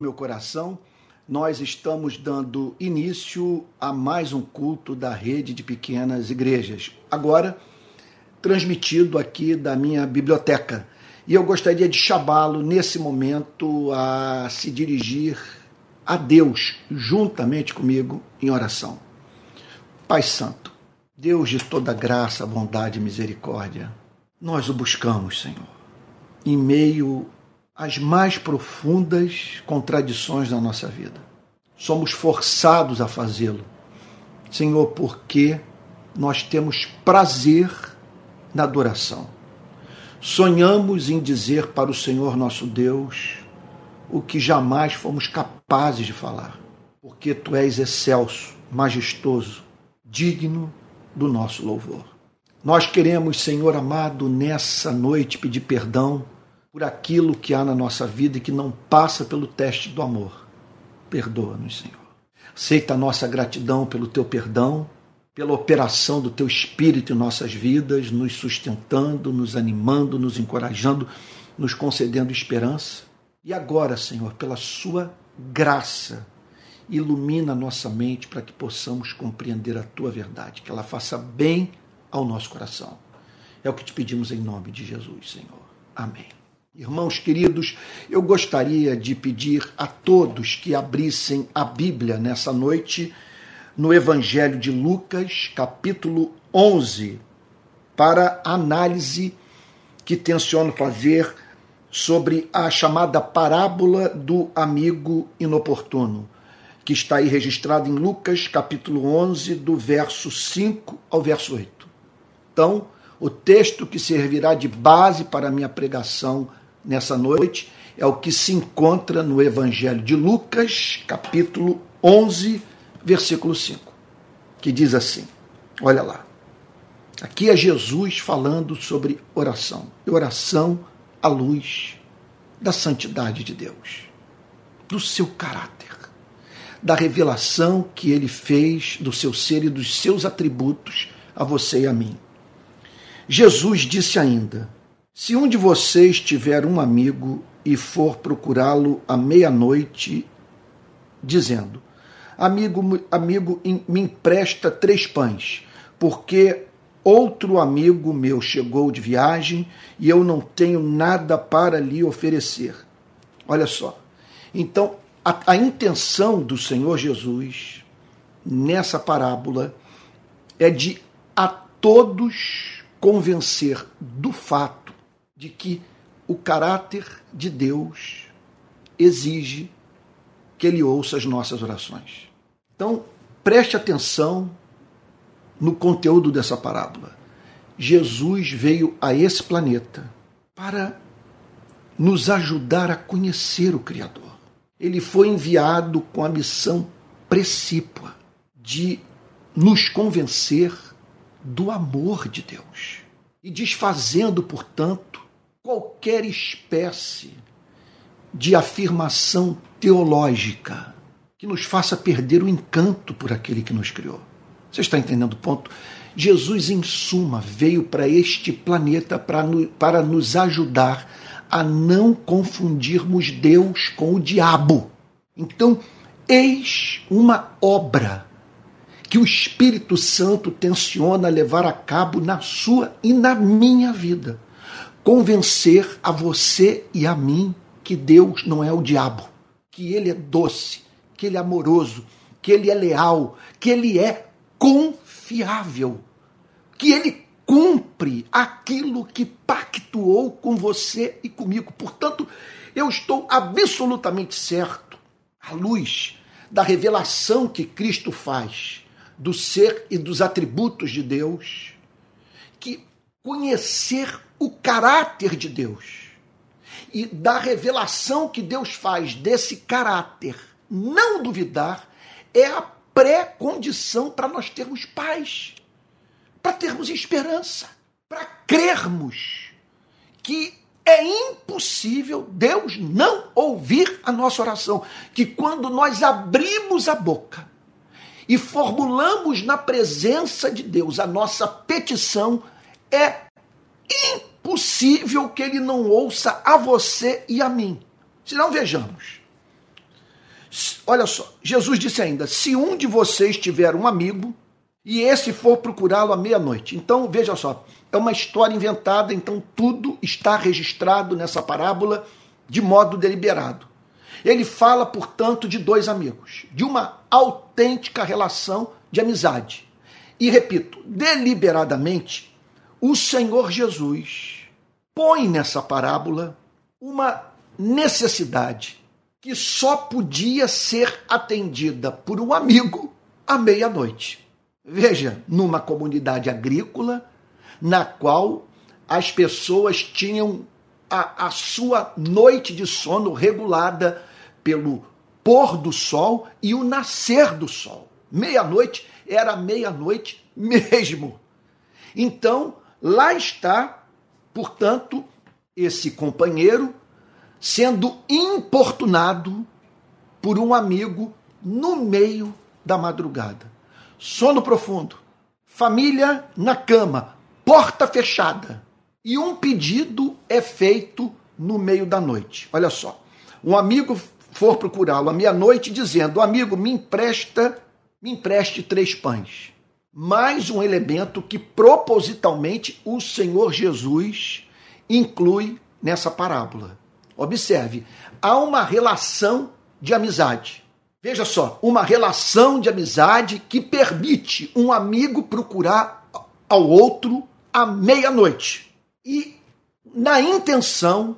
meu coração, nós estamos dando início a mais um culto da rede de pequenas igrejas. Agora, transmitido aqui da minha biblioteca. E eu gostaria de chamá-lo nesse momento a se dirigir a Deus juntamente comigo em oração. Pai Santo, Deus de toda graça, bondade e misericórdia, nós o buscamos, Senhor, em meio as mais profundas contradições da nossa vida. Somos forçados a fazê-lo, Senhor, porque nós temos prazer na adoração. Sonhamos em dizer para o Senhor nosso Deus o que jamais fomos capazes de falar, porque tu és excelso, majestoso, digno do nosso louvor. Nós queremos, Senhor amado, nessa noite pedir perdão por aquilo que há na nossa vida e que não passa pelo teste do amor. Perdoa-nos, Senhor. Aceita a nossa gratidão pelo teu perdão, pela operação do teu espírito em nossas vidas, nos sustentando, nos animando, nos encorajando, nos concedendo esperança. E agora, Senhor, pela sua graça, ilumina nossa mente para que possamos compreender a tua verdade, que ela faça bem ao nosso coração. É o que te pedimos em nome de Jesus, Senhor. Amém. Irmãos queridos, eu gostaria de pedir a todos que abrissem a Bíblia nessa noite no Evangelho de Lucas, capítulo 11, para a análise que tenciono fazer sobre a chamada parábola do amigo inoportuno, que está aí registrada em Lucas, capítulo 11, do verso 5 ao verso 8. Então, o texto que servirá de base para a minha pregação nessa noite é o que se encontra no Evangelho de Lucas, capítulo 11, versículo 5, que diz assim: Olha lá. Aqui é Jesus falando sobre oração. E oração à luz da santidade de Deus, do seu caráter, da revelação que ele fez do seu ser e dos seus atributos a você e a mim. Jesus disse ainda: se um de vocês tiver um amigo e for procurá-lo à meia-noite, dizendo: Amigo, amigo, me empresta três pães, porque outro amigo meu chegou de viagem e eu não tenho nada para lhe oferecer. Olha só. Então, a, a intenção do Senhor Jesus nessa parábola é de a todos convencer do fato de que o caráter de Deus exige que ele ouça as nossas orações. Então, preste atenção no conteúdo dessa parábola. Jesus veio a esse planeta para nos ajudar a conhecer o Criador. Ele foi enviado com a missão precípua de nos convencer do amor de Deus e desfazendo, portanto, qualquer espécie de afirmação teológica que nos faça perder o encanto por aquele que nos criou. Você está entendendo o ponto? Jesus, em suma, veio para este planeta para, para nos ajudar a não confundirmos Deus com o diabo. Então, eis uma obra que o Espírito Santo tensiona levar a cabo na sua e na minha vida convencer a você e a mim que Deus não é o diabo, que ele é doce, que ele é amoroso, que ele é leal, que ele é confiável, que ele cumpre aquilo que pactuou com você e comigo. Portanto, eu estou absolutamente certo, à luz da revelação que Cristo faz do ser e dos atributos de Deus, que conhecer o caráter de Deus e da revelação que Deus faz desse caráter, não duvidar, é a pré-condição para nós termos paz, para termos esperança, para crermos que é impossível Deus não ouvir a nossa oração, que quando nós abrimos a boca e formulamos na presença de Deus a nossa petição, é impossível que ele não ouça a você e a mim. Se não, vejamos. olha só, Jesus disse ainda: se um de vocês tiver um amigo e esse for procurá-lo à meia-noite. Então, veja só, é uma história inventada, então tudo está registrado nessa parábola de modo deliberado. Ele fala, portanto, de dois amigos, de uma autêntica relação de amizade. E repito, deliberadamente, o Senhor Jesus põe nessa parábola uma necessidade que só podia ser atendida por um amigo à meia-noite. Veja, numa comunidade agrícola, na qual as pessoas tinham a, a sua noite de sono regulada pelo pôr do sol e o nascer do sol. Meia-noite era meia-noite mesmo. Então, lá está, portanto, esse companheiro sendo importunado por um amigo no meio da madrugada. Sono profundo, família na cama, porta fechada. E um pedido é feito no meio da noite. Olha só. Um amigo for procurá-lo à meia-noite dizendo: "Amigo, me empresta, me empreste três pães". Mais um elemento que propositalmente o Senhor Jesus inclui nessa parábola. Observe, há uma relação de amizade. Veja só, uma relação de amizade que permite um amigo procurar ao outro à meia-noite. E na intenção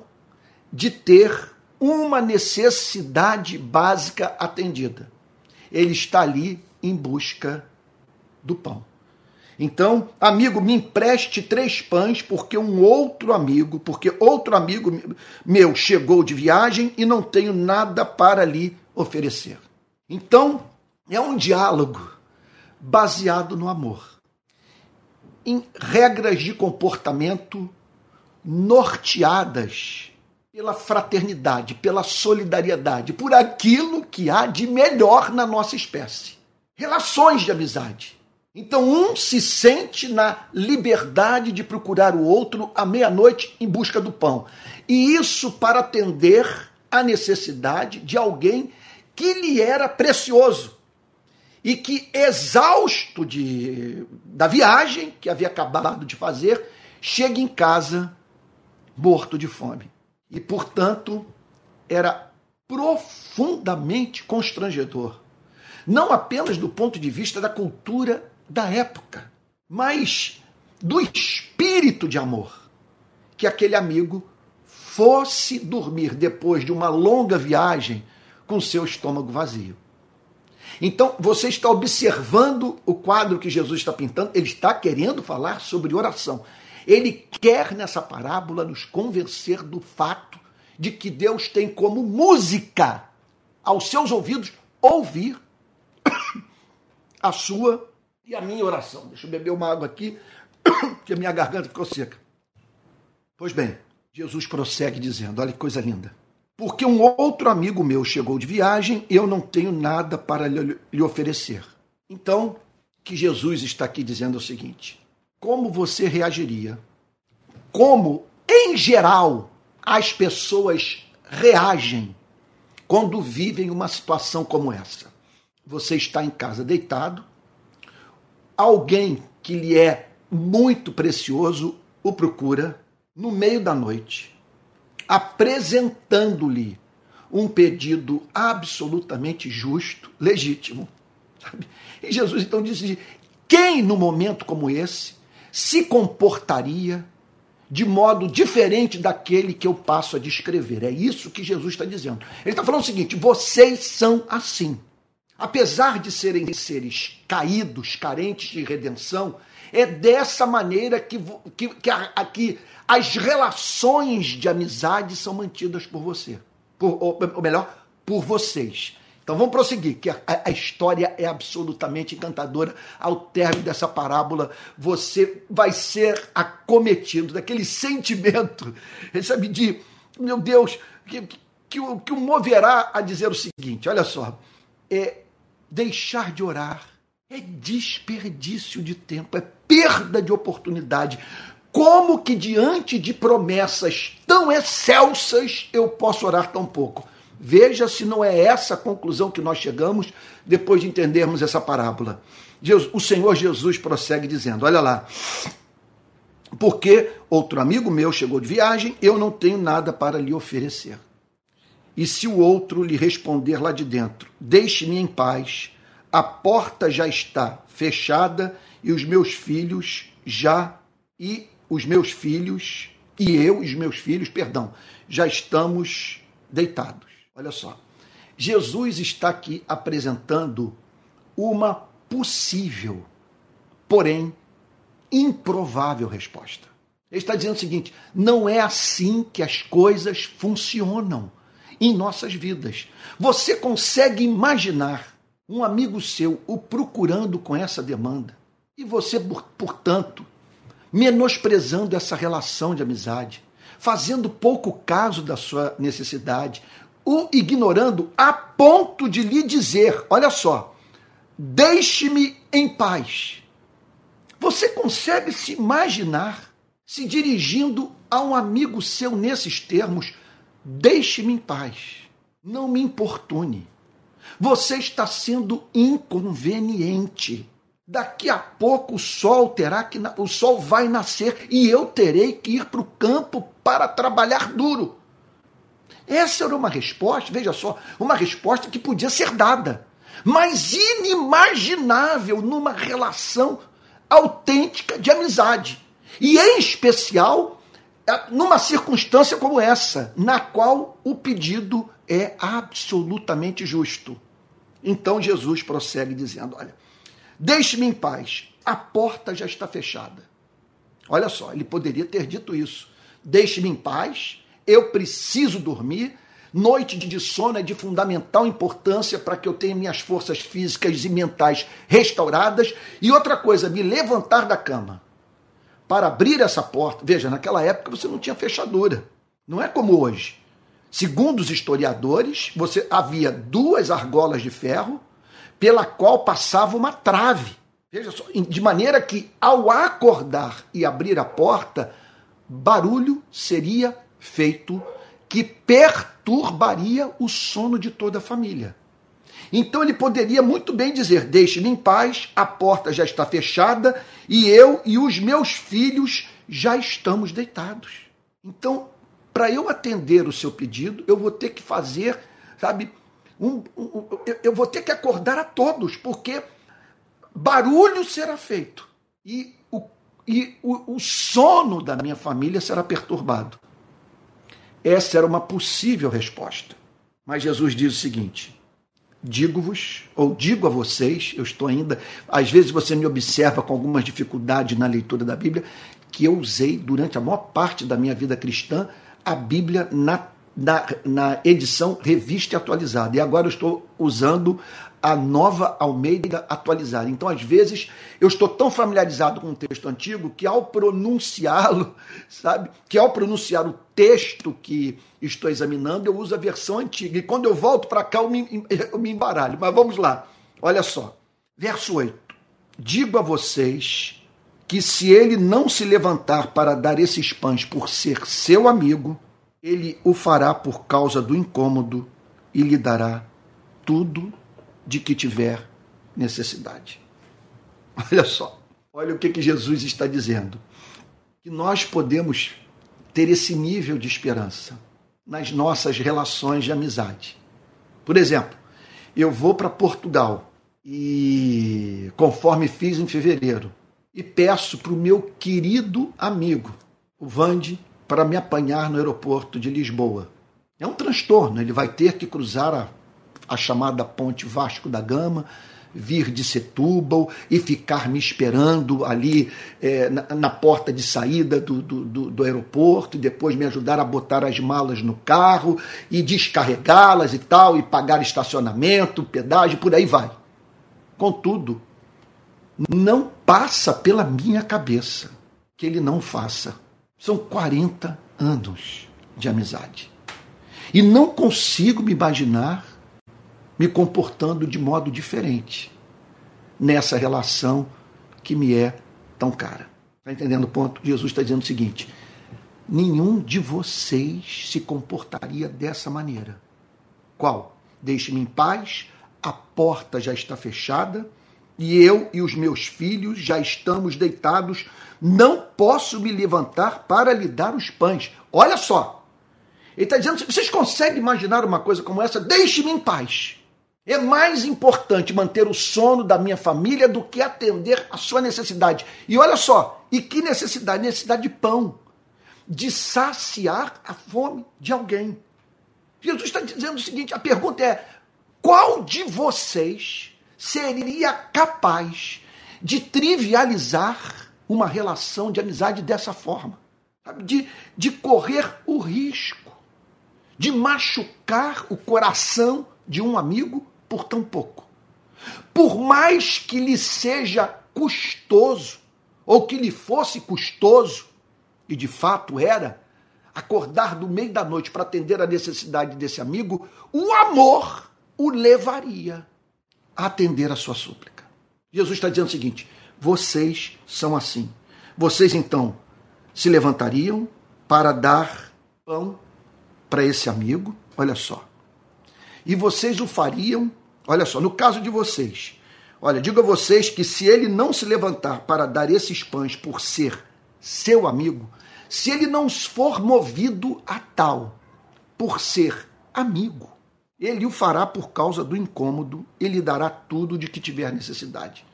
de ter uma necessidade básica atendida. Ele está ali em busca do pão. Então, amigo, me empreste três pães, porque um outro amigo, porque outro amigo meu chegou de viagem e não tenho nada para lhe oferecer. Então, é um diálogo baseado no amor, em regras de comportamento norteadas pela fraternidade, pela solidariedade, por aquilo que há de melhor na nossa espécie. Relações de amizade então, um se sente na liberdade de procurar o outro à meia-noite em busca do pão. E isso para atender à necessidade de alguém que lhe era precioso e que, exausto de, da viagem que havia acabado de fazer, chega em casa morto de fome. E, portanto, era profundamente constrangedor. Não apenas do ponto de vista da cultura da época, mas do espírito de amor. Que aquele amigo fosse dormir depois de uma longa viagem com seu estômago vazio. Então, você está observando o quadro que Jesus está pintando, ele está querendo falar sobre oração. Ele quer nessa parábola nos convencer do fato de que Deus tem como música aos seus ouvidos ouvir a sua e a minha oração. Deixa eu beber uma água aqui, que a minha garganta ficou seca. Pois bem, Jesus prossegue dizendo: olha que coisa linda. Porque um outro amigo meu chegou de viagem e eu não tenho nada para lhe oferecer. Então, que Jesus está aqui dizendo o seguinte: como você reagiria? Como, em geral, as pessoas reagem quando vivem uma situação como essa? Você está em casa deitado, alguém que lhe é muito precioso o procura no meio da noite, apresentando-lhe um pedido absolutamente justo, legítimo. Sabe? E Jesus então disse: quem no momento como esse se comportaria de modo diferente daquele que eu passo a descrever? É isso que Jesus está dizendo. Ele está falando o seguinte: vocês são assim apesar de serem seres caídos, carentes de redenção, é dessa maneira que, que, que, a, que as relações de amizade são mantidas por você. Por, ou, ou, melhor, por vocês. Então vamos prosseguir, que a, a, história é absolutamente encantadora. Ao término dessa parábola, você vai ser acometido daquele sentimento, sabe, de, meu Deus, que, que, que, o, moverá a dizer o seguinte: olha só, é, deixar de orar é desperdício de tempo, é perda de oportunidade. Como que diante de promessas tão excelsas eu posso orar tão pouco? Veja se não é essa a conclusão que nós chegamos depois de entendermos essa parábola. o Senhor Jesus prossegue dizendo: Olha lá, porque outro amigo meu chegou de viagem, eu não tenho nada para lhe oferecer. E se o outro lhe responder lá de dentro: Deixe-me em paz, a porta já está fechada e os meus filhos já e os meus filhos e eu e os meus filhos, perdão, já estamos deitados. Olha só. Jesus está aqui apresentando uma possível, porém improvável resposta. Ele está dizendo o seguinte: não é assim que as coisas funcionam em nossas vidas. Você consegue imaginar um amigo seu o procurando com essa demanda e você, portanto, menosprezando essa relação de amizade, fazendo pouco caso da sua necessidade, o ignorando a ponto de lhe dizer: olha só, deixe-me em paz. Você consegue se imaginar se dirigindo a um amigo seu nesses termos? Deixe-me em paz. Não me importune. Você está sendo inconveniente. Daqui a pouco o sol terá que o sol vai nascer e eu terei que ir para o campo para trabalhar duro. Essa era uma resposta, veja só, uma resposta que podia ser dada, mas inimaginável numa relação autêntica de amizade. E em especial numa circunstância como essa, na qual o pedido é absolutamente justo. Então Jesus prossegue dizendo: Olha, deixe-me em paz, a porta já está fechada. Olha só, ele poderia ter dito isso. Deixe-me em paz, eu preciso dormir, Noite de sono é de fundamental importância para que eu tenha minhas forças físicas e mentais restauradas. E outra coisa, me levantar da cama para abrir essa porta. Veja, naquela época você não tinha fechadura. Não é como hoje. Segundo os historiadores, você havia duas argolas de ferro pela qual passava uma trave. Veja só, de maneira que ao acordar e abrir a porta, barulho seria feito que perturbaria o sono de toda a família. Então ele poderia muito bem dizer: Deixe-me em paz, a porta já está fechada e eu e os meus filhos já estamos deitados. Então, para eu atender o seu pedido, eu vou ter que fazer, sabe, um, um, eu vou ter que acordar a todos, porque barulho será feito e o, e o, o sono da minha família será perturbado. Essa era uma possível resposta. Mas Jesus diz o seguinte: digo-vos, ou digo a vocês, eu estou ainda, às vezes você me observa com algumas dificuldades na leitura da Bíblia, que eu usei durante a maior parte da minha vida cristã a Bíblia na, na, na edição revista e atualizada. E agora eu estou usando a nova Almeida atualizada. Então, às vezes, eu estou tão familiarizado com o texto antigo que ao pronunciá-lo, sabe? Que ao pronunciar o texto que estou examinando, eu uso a versão antiga. E quando eu volto para cá, eu me, eu me embaralho. Mas vamos lá. Olha só. Verso 8. Digo a vocês que se ele não se levantar para dar esses pães por ser seu amigo, ele o fará por causa do incômodo e lhe dará tudo de que tiver necessidade. Olha só, olha o que, que Jesus está dizendo. Que nós podemos ter esse nível de esperança nas nossas relações de amizade. Por exemplo, eu vou para Portugal e, conforme fiz em fevereiro, e peço para o meu querido amigo, o Vande, para me apanhar no aeroporto de Lisboa. É um transtorno, ele vai ter que cruzar a a chamada Ponte Vasco da Gama, vir de Setúbal e ficar me esperando ali é, na, na, porta de saída do, do, do, do, aeroporto, depois me ajudar a botar as malas no carro e descarregá-las e tal, e pagar estacionamento, pedágio, por aí vai. Contudo, não passa pela minha cabeça que ele não faça. São 40 anos de amizade. E não consigo me imaginar me comportando de modo diferente nessa relação que me é tão cara. Está entendendo o ponto? Jesus está dizendo o seguinte: nenhum de vocês se comportaria dessa maneira Qual? Deixe-me em paz, a porta já está fechada e eu e os meus filhos já estamos deitados. Não posso me levantar para lhe dar os pães. Olha só. Ele está dizendo: vocês conseguem imaginar uma coisa como essa? Deixe-me em paz. É mais importante manter o sono da minha família do que atender a sua necessidade. E olha só, e que necessidade? Necessidade de pão, de saciar a fome de alguém. Jesus está dizendo o seguinte: a pergunta é: qual de vocês seria capaz de trivializar uma relação de amizade dessa forma? De, de correr o risco de machucar o coração de um amigo por tão pouco. Por mais que lhe seja custoso, ou que lhe fosse custoso, e de fato era, acordar no meio da noite para atender a necessidade desse amigo, o amor o levaria a atender a sua súplica. Jesus está dizendo o seguinte: vocês são assim. Vocês então se levantariam para dar pão para esse amigo, olha só. E vocês o fariam Olha só, no caso de vocês, olha, digo a vocês que se ele não se levantar para dar esses pães por ser seu amigo, se ele não for movido a tal por ser amigo, ele o fará por causa do incômodo, ele dará tudo de que tiver necessidade.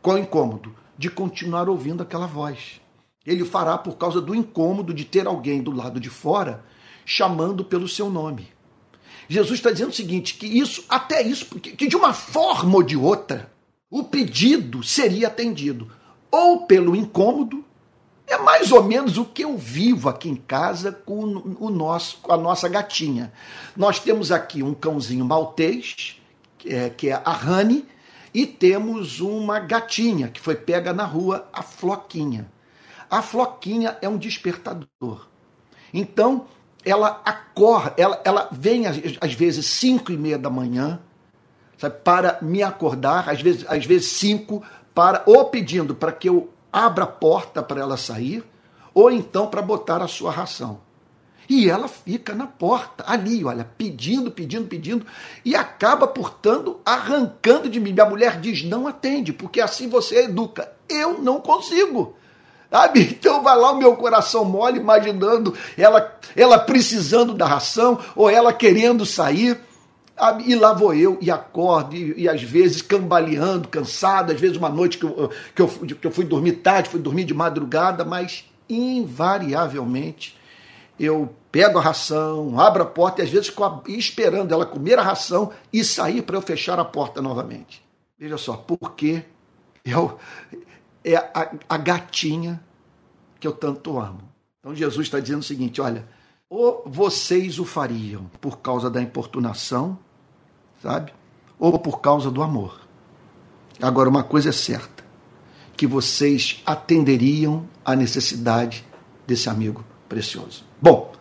Qual incômodo? De continuar ouvindo aquela voz. Ele o fará por causa do incômodo de ter alguém do lado de fora chamando pelo seu nome. Jesus está dizendo o seguinte: que isso, até isso, que de uma forma ou de outra, o pedido seria atendido. Ou pelo incômodo, é mais ou menos o que eu vivo aqui em casa com o nosso, com a nossa gatinha. Nós temos aqui um cãozinho maltês, que é, que é a Rani, e temos uma gatinha que foi pega na rua, a Floquinha. A Floquinha é um despertador. Então, ela acorda, ela, ela vem às, às vezes cinco e meia da manhã, sabe, para me acordar, às vezes, às vezes cinco, para ou pedindo para que eu abra a porta para ela sair, ou então para botar a sua ração. E ela fica na porta, ali, olha, pedindo, pedindo, pedindo, e acaba, portanto, arrancando de mim. Minha mulher diz: não atende, porque assim você educa. Eu não consigo. Sabe? Então vai lá o meu coração mole, imaginando ela, ela precisando da ração ou ela querendo sair. E lá vou eu e acordo, e, e, às vezes cambaleando, cansado, às vezes uma noite que eu, que, eu, que eu fui dormir tarde, fui dormir de madrugada, mas invariavelmente eu pego a ração, abro a porta e às vezes fico esperando ela comer a ração e sair para eu fechar a porta novamente. Veja só, porque eu, é a, a gatinha que eu tanto amo. Então Jesus está dizendo o seguinte: olha, ou vocês o fariam por causa da importunação, sabe? Ou por causa do amor. Agora, uma coisa é certa: que vocês atenderiam à necessidade desse amigo precioso. Bom,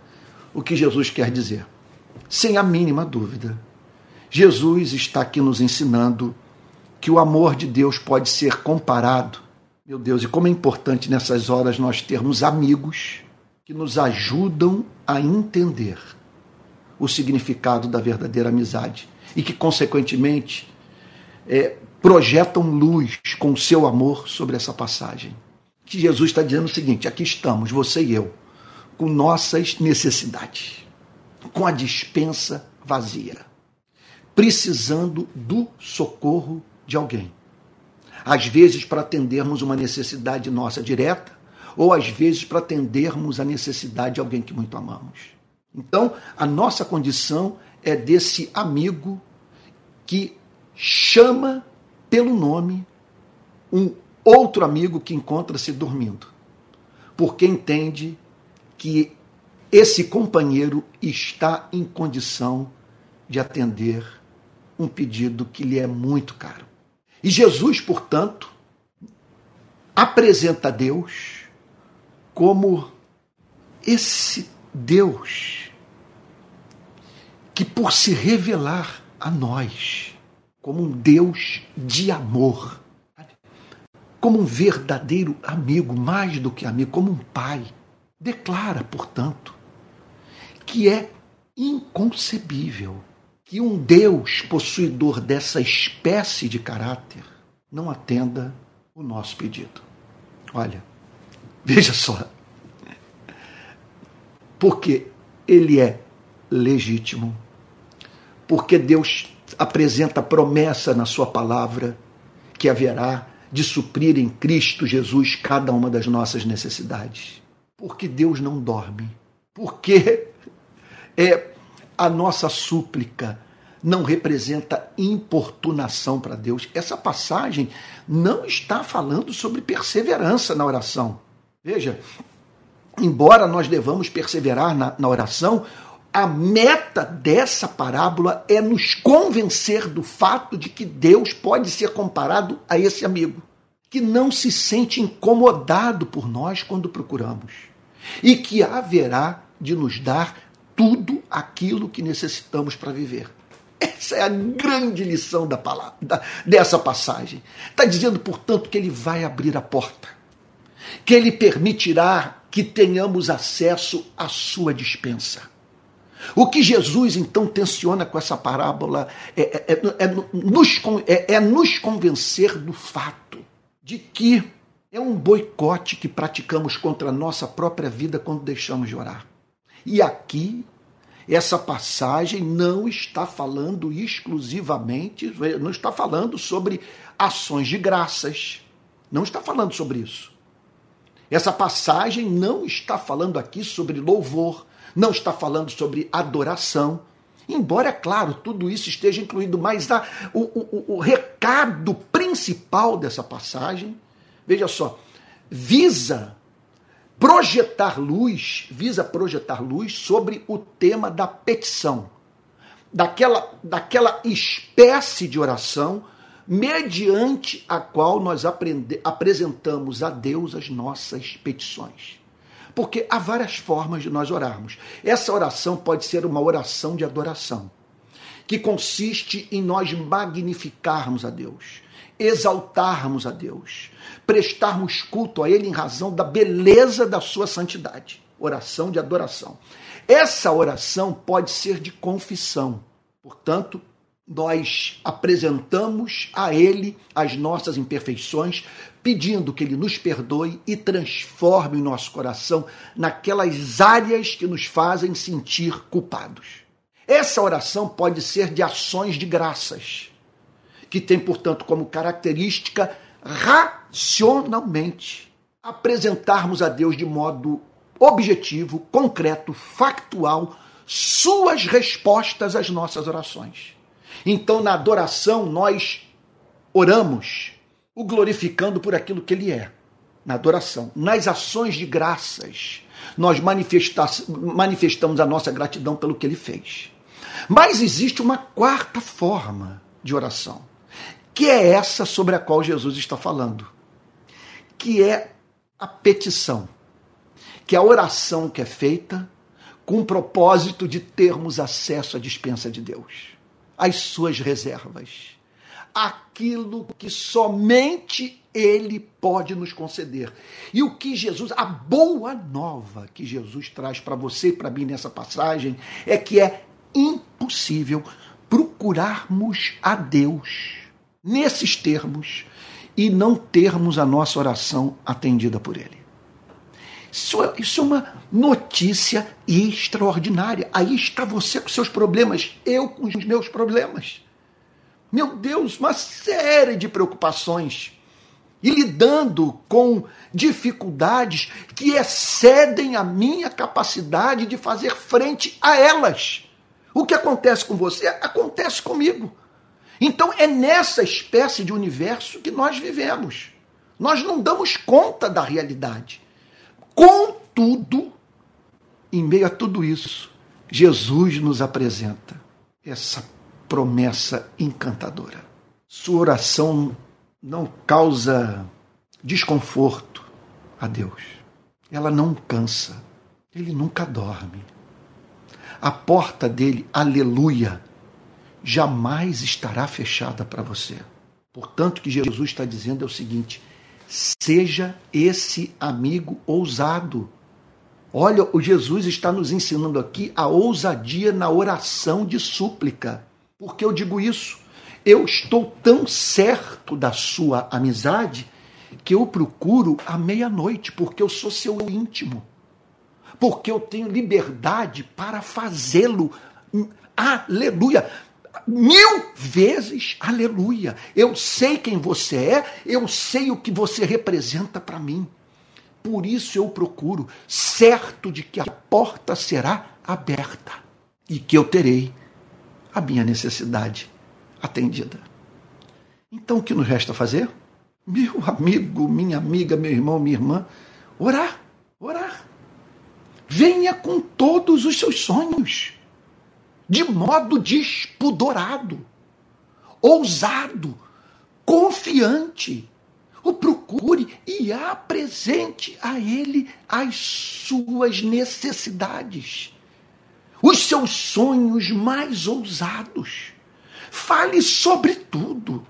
o que Jesus quer dizer? Sem a mínima dúvida, Jesus está aqui nos ensinando que o amor de Deus pode ser comparado meu Deus, e como é importante nessas horas nós termos amigos que nos ajudam a entender o significado da verdadeira amizade e que, consequentemente, é, projetam luz com seu amor sobre essa passagem. Que Jesus está dizendo o seguinte: aqui estamos, você e eu, com nossas necessidades, com a dispensa vazia, precisando do socorro de alguém às vezes para atendermos uma necessidade nossa direta, ou às vezes para atendermos a necessidade de alguém que muito amamos. Então, a nossa condição é desse amigo que chama pelo nome um outro amigo que encontra-se dormindo, porque entende que esse companheiro está em condição de atender um pedido que lhe é muito caro. E Jesus, portanto, apresenta Deus como esse Deus que, por se revelar a nós como um Deus de amor, como um verdadeiro amigo, mais do que amigo, como um pai, declara, portanto, que é inconcebível que um Deus possuidor dessa espécie de caráter não atenda o nosso pedido. Olha, veja só. Porque ele é legítimo, porque Deus apresenta promessa na sua palavra que haverá de suprir em Cristo Jesus cada uma das nossas necessidades. Porque Deus não dorme. Porque é a nossa súplica não representa importunação para Deus. Essa passagem não está falando sobre perseverança na oração. Veja, embora nós devamos perseverar na, na oração, a meta dessa parábola é nos convencer do fato de que Deus pode ser comparado a esse amigo, que não se sente incomodado por nós quando procuramos, e que haverá de nos dar tudo aquilo que necessitamos para viver. Essa é a grande lição da palavra, da, dessa passagem. Está dizendo, portanto, que ele vai abrir a porta, que ele permitirá que tenhamos acesso à sua dispensa o que Jesus então tensiona com essa parábola é, é, é, é nos, é, é nos convencer do fato de que é um boicote que praticamos contra a nossa própria vida quando deixamos de orar. E aqui, essa passagem não está falando exclusivamente, não está falando sobre ações de graças. Não está falando sobre isso. Essa passagem não está falando aqui sobre louvor, não está falando sobre adoração. Embora, é claro, tudo isso esteja incluído, mas a, o, o, o recado principal dessa passagem, veja só, visa projetar luz, visa projetar luz sobre o tema da petição, daquela, daquela espécie de oração mediante a qual nós aprende, apresentamos a Deus as nossas petições. Porque há várias formas de nós orarmos. Essa oração pode ser uma oração de adoração, que consiste em nós magnificarmos a Deus, exaltarmos a Deus, prestarmos culto a Ele em razão da beleza da sua santidade. Oração de adoração. Essa oração pode ser de confissão. Portanto, nós apresentamos a Ele as nossas imperfeições, pedindo que Ele nos perdoe e transforme o nosso coração naquelas áreas que nos fazem sentir culpados. Essa oração pode ser de ações de graças, que tem, portanto, como característica racionalmente apresentarmos a Deus de modo objetivo, concreto, factual, suas respostas às nossas orações. Então, na adoração, nós oramos o glorificando por aquilo que ele é, na adoração. Nas ações de graças, nós manifestamos a nossa gratidão pelo que ele fez. Mas existe uma quarta forma de oração, que é essa sobre a qual Jesus está falando, que é a petição, que é a oração que é feita com o propósito de termos acesso à dispensa de Deus as suas reservas. Aquilo que somente Ele pode nos conceder. E o que Jesus, a boa nova que Jesus traz para você e para mim nessa passagem, é que é impossível procurarmos a Deus nesses termos e não termos a nossa oração atendida por Ele. Isso é, isso é uma notícia extraordinária. Aí está você com seus problemas, eu com os meus problemas. Meu Deus, uma série de preocupações. E lidando com dificuldades que excedem a minha capacidade de fazer frente a elas. O que acontece com você acontece comigo. Então é nessa espécie de universo que nós vivemos. Nós não damos conta da realidade. Contudo, em meio a tudo isso, Jesus nos apresenta essa promessa encantadora. Sua oração não causa desconforto a Deus. Ela não cansa. Ele nunca dorme. A porta dele, aleluia, jamais estará fechada para você. Portanto, o que Jesus está dizendo é o seguinte: Seja esse amigo ousado. Olha, o Jesus está nos ensinando aqui a ousadia na oração de súplica. Por que eu digo isso? Eu estou tão certo da sua amizade que eu procuro à meia-noite, porque eu sou seu íntimo. Porque eu tenho liberdade para fazê-lo. Aleluia! Mil vezes, aleluia! Eu sei quem você é, eu sei o que você representa para mim. Por isso eu procuro, certo de que a porta será aberta e que eu terei a minha necessidade atendida. Então o que nos resta fazer? Meu amigo, minha amiga, meu irmão, minha irmã, orar, orar. Venha com todos os seus sonhos, de modo despudorado, ousado, confiante. O procure e apresente a ele as suas necessidades, os seus sonhos mais ousados. Fale sobre tudo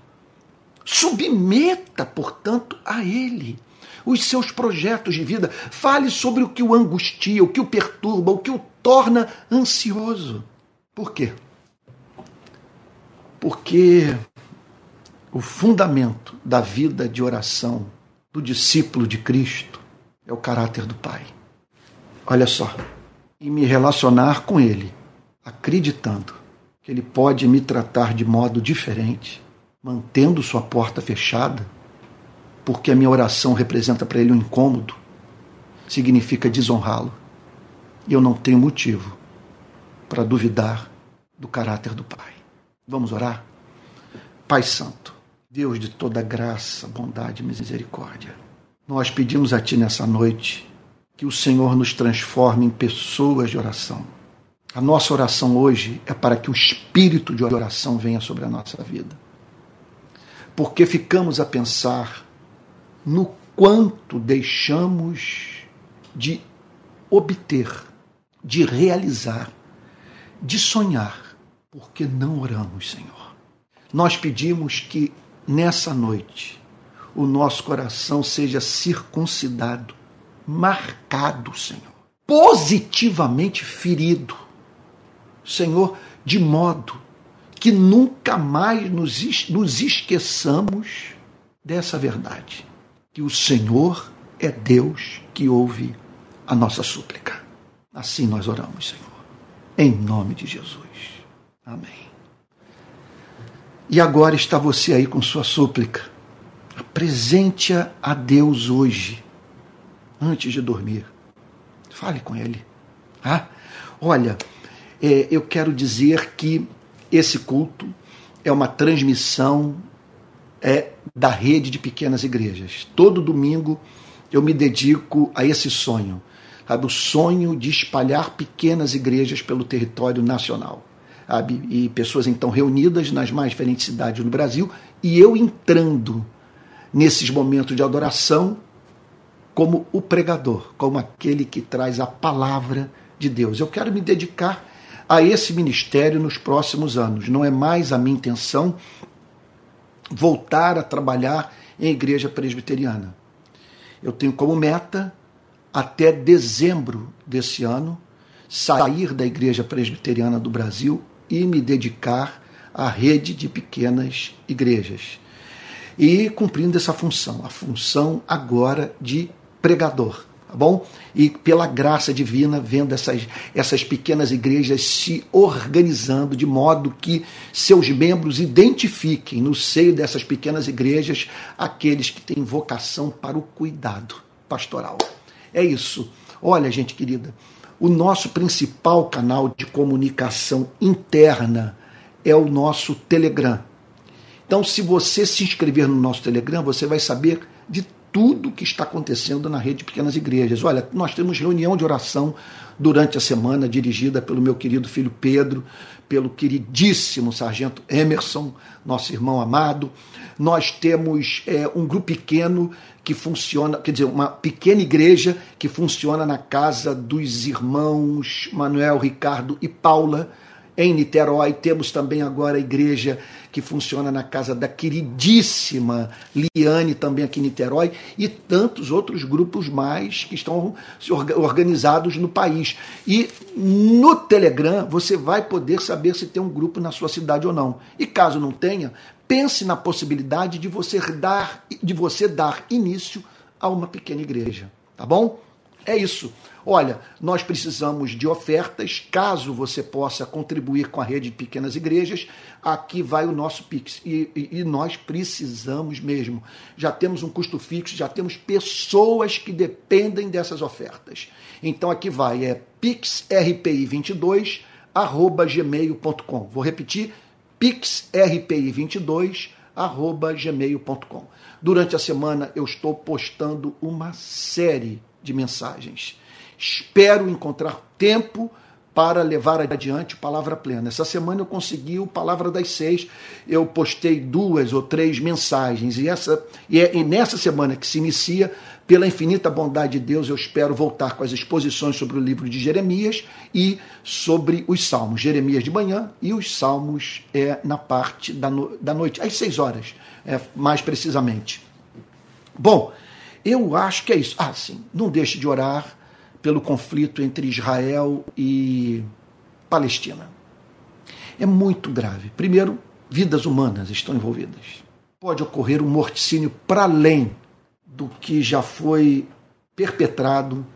Submeta, portanto, a Ele os seus projetos de vida. Fale sobre o que o angustia, o que o perturba, o que o torna ansioso. Por quê? Porque o fundamento da vida de oração do discípulo de Cristo é o caráter do Pai. Olha só, e me relacionar com Ele, acreditando que Ele pode me tratar de modo diferente mantendo sua porta fechada, porque a minha oração representa para ele um incômodo, significa desonrá-lo. E eu não tenho motivo para duvidar do caráter do Pai. Vamos orar? Pai Santo, Deus de toda graça, bondade e misericórdia, nós pedimos a Ti nessa noite que o Senhor nos transforme em pessoas de oração. A nossa oração hoje é para que o espírito de oração venha sobre a nossa vida porque ficamos a pensar no quanto deixamos de obter, de realizar, de sonhar, porque não oramos, Senhor. Nós pedimos que nessa noite o nosso coração seja circuncidado, marcado, Senhor, positivamente ferido, Senhor, de modo que nunca mais nos, nos esqueçamos dessa verdade: que o Senhor é Deus que ouve a nossa súplica. Assim nós oramos, Senhor, em nome de Jesus. Amém. E agora está você aí com sua súplica. Apresente-a a Deus hoje, antes de dormir. Fale com Ele. Ah, olha, é, eu quero dizer que esse culto é uma transmissão é, da rede de pequenas igrejas. Todo domingo eu me dedico a esse sonho, sabe? o sonho de espalhar pequenas igrejas pelo território nacional. E pessoas então reunidas nas mais diferentes cidades do Brasil e eu entrando nesses momentos de adoração como o pregador, como aquele que traz a palavra de Deus. Eu quero me dedicar a esse ministério nos próximos anos. Não é mais a minha intenção voltar a trabalhar em igreja presbiteriana. Eu tenho como meta, até dezembro desse ano, sair da igreja presbiteriana do Brasil e me dedicar à rede de pequenas igrejas. E cumprindo essa função, a função agora de pregador tá bom? E pela graça divina, vendo essas, essas pequenas igrejas se organizando de modo que seus membros identifiquem no seio dessas pequenas igrejas aqueles que têm vocação para o cuidado pastoral. É isso. Olha, gente querida, o nosso principal canal de comunicação interna é o nosso Telegram. Então, se você se inscrever no nosso Telegram, você vai saber de tudo que está acontecendo na rede de pequenas igrejas. Olha, nós temos reunião de oração durante a semana, dirigida pelo meu querido filho Pedro, pelo queridíssimo sargento Emerson, nosso irmão amado. Nós temos é, um grupo pequeno que funciona, quer dizer, uma pequena igreja que funciona na casa dos irmãos Manuel, Ricardo e Paula em Niterói. Temos também agora a igreja que funciona na casa da queridíssima Liane, também aqui em Niterói, e tantos outros grupos mais que estão organizados no país. E no Telegram você vai poder saber se tem um grupo na sua cidade ou não. E caso não tenha, pense na possibilidade de você dar, de você dar início a uma pequena igreja. Tá bom? É isso. Olha, nós precisamos de ofertas, caso você possa contribuir com a rede de pequenas igrejas, aqui vai o nosso Pix. E, e, e nós precisamos mesmo. Já temos um custo fixo, já temos pessoas que dependem dessas ofertas. Então aqui vai, é pixrpi22 arroba gmail.com. Vou repetir, pixrpi22 arroba gmail.com. Durante a semana eu estou postando uma série de mensagens Espero encontrar tempo para levar adiante Palavra Plena. Essa semana eu consegui o Palavra das Seis, eu postei duas ou três mensagens, e, essa, e, é, e nessa semana que se inicia, pela infinita bondade de Deus, eu espero voltar com as exposições sobre o livro de Jeremias e sobre os Salmos. Jeremias de manhã e os Salmos é na parte da, no, da noite, às seis horas, é, mais precisamente. Bom, eu acho que é isso. Ah, sim, não deixe de orar pelo conflito entre Israel e Palestina. É muito grave. Primeiro, vidas humanas estão envolvidas. Pode ocorrer um morticínio para além do que já foi perpetrado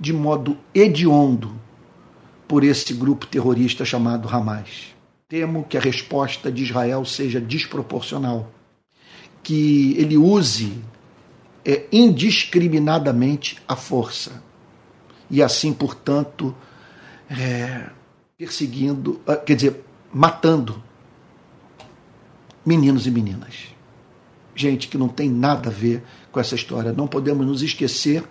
de modo hediondo por esse grupo terrorista chamado Hamas. Temo que a resposta de Israel seja desproporcional, que ele use é, indiscriminadamente a força e assim, portanto, é, perseguindo, ah, quer dizer, matando meninos e meninas. Gente que não tem nada a ver com essa história. Não podemos nos esquecer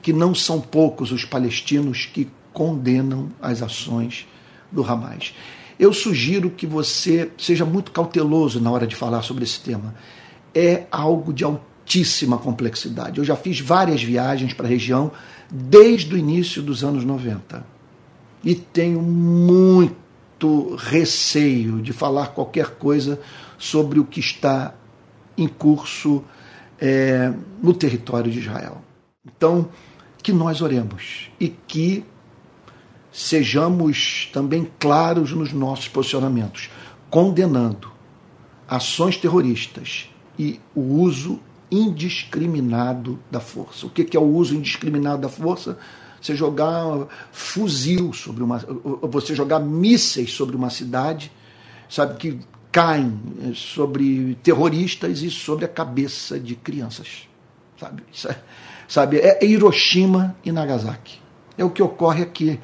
que não são poucos os palestinos que condenam as ações do Hamas. Eu sugiro que você seja muito cauteloso na hora de falar sobre esse tema. É algo de altíssima complexidade. Eu já fiz várias viagens para a região desde o início dos anos 90. E tenho muito receio de falar qualquer coisa sobre o que está em curso é, no território de Israel. Então, que nós oremos e que sejamos também claros nos nossos posicionamentos, condenando ações terroristas e o uso indiscriminado da força. O que é o uso indiscriminado da força? Você jogar fuzil sobre uma. Você jogar mísseis sobre uma cidade, sabe, que caem eh, sobre terroristas e sobre a cabeça de crianças. Sabe? Sabe? É Hiroshima e Nagasaki. É o que ocorre aqui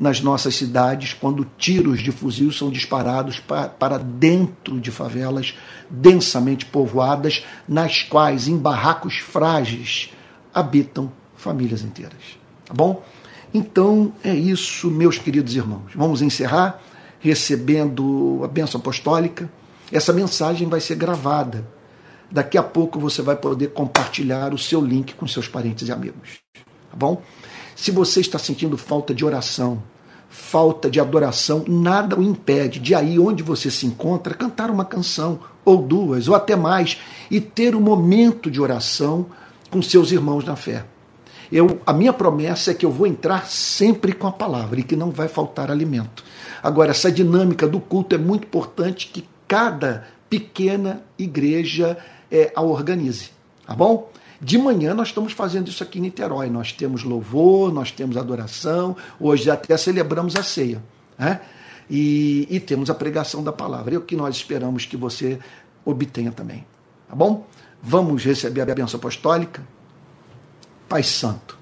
nas nossas cidades quando tiros de fuzil são disparados para dentro de favelas densamente povoadas, nas quais, em barracos frágeis, habitam famílias inteiras. Tá bom? Então é isso, meus queridos irmãos. Vamos encerrar recebendo a bênção apostólica. Essa mensagem vai ser gravada. Daqui a pouco você vai poder compartilhar o seu link com seus parentes e amigos. Tá bom? Se você está sentindo falta de oração, falta de adoração, nada o impede de aí onde você se encontra cantar uma canção ou duas ou até mais e ter um momento de oração com seus irmãos na fé. Eu, a minha promessa é que eu vou entrar sempre com a palavra e que não vai faltar alimento. Agora, essa dinâmica do culto é muito importante que cada pequena igreja é, a organize. Tá bom? De manhã nós estamos fazendo isso aqui em Niterói. Nós temos louvor, nós temos adoração, hoje até celebramos a ceia. Né? E, e temos a pregação da palavra. É o que nós esperamos que você obtenha também. Tá bom? Vamos receber a bênção apostólica? Pai Santo,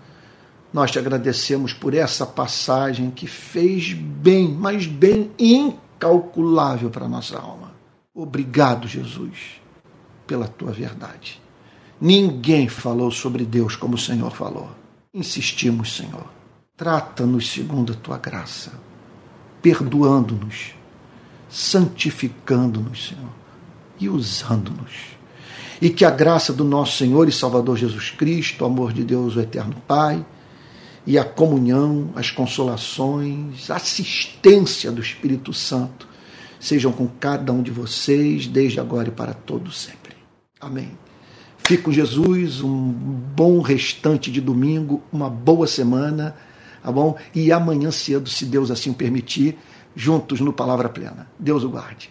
nós te agradecemos por essa passagem que fez bem, mas bem incalculável para a nossa alma. Obrigado, Jesus, pela tua verdade. Ninguém falou sobre Deus como o Senhor falou. Insistimos, Senhor. Trata-nos segundo a tua graça, perdoando-nos, santificando-nos, Senhor, e usando-nos. E que a graça do nosso Senhor e Salvador Jesus Cristo, o amor de Deus, o eterno Pai, e a comunhão, as consolações, a assistência do Espírito Santo sejam com cada um de vocês, desde agora e para todo sempre. Amém. Fique com Jesus, um bom restante de domingo, uma boa semana, tá bom? E amanhã cedo, se Deus assim permitir, juntos no Palavra Plena. Deus o guarde.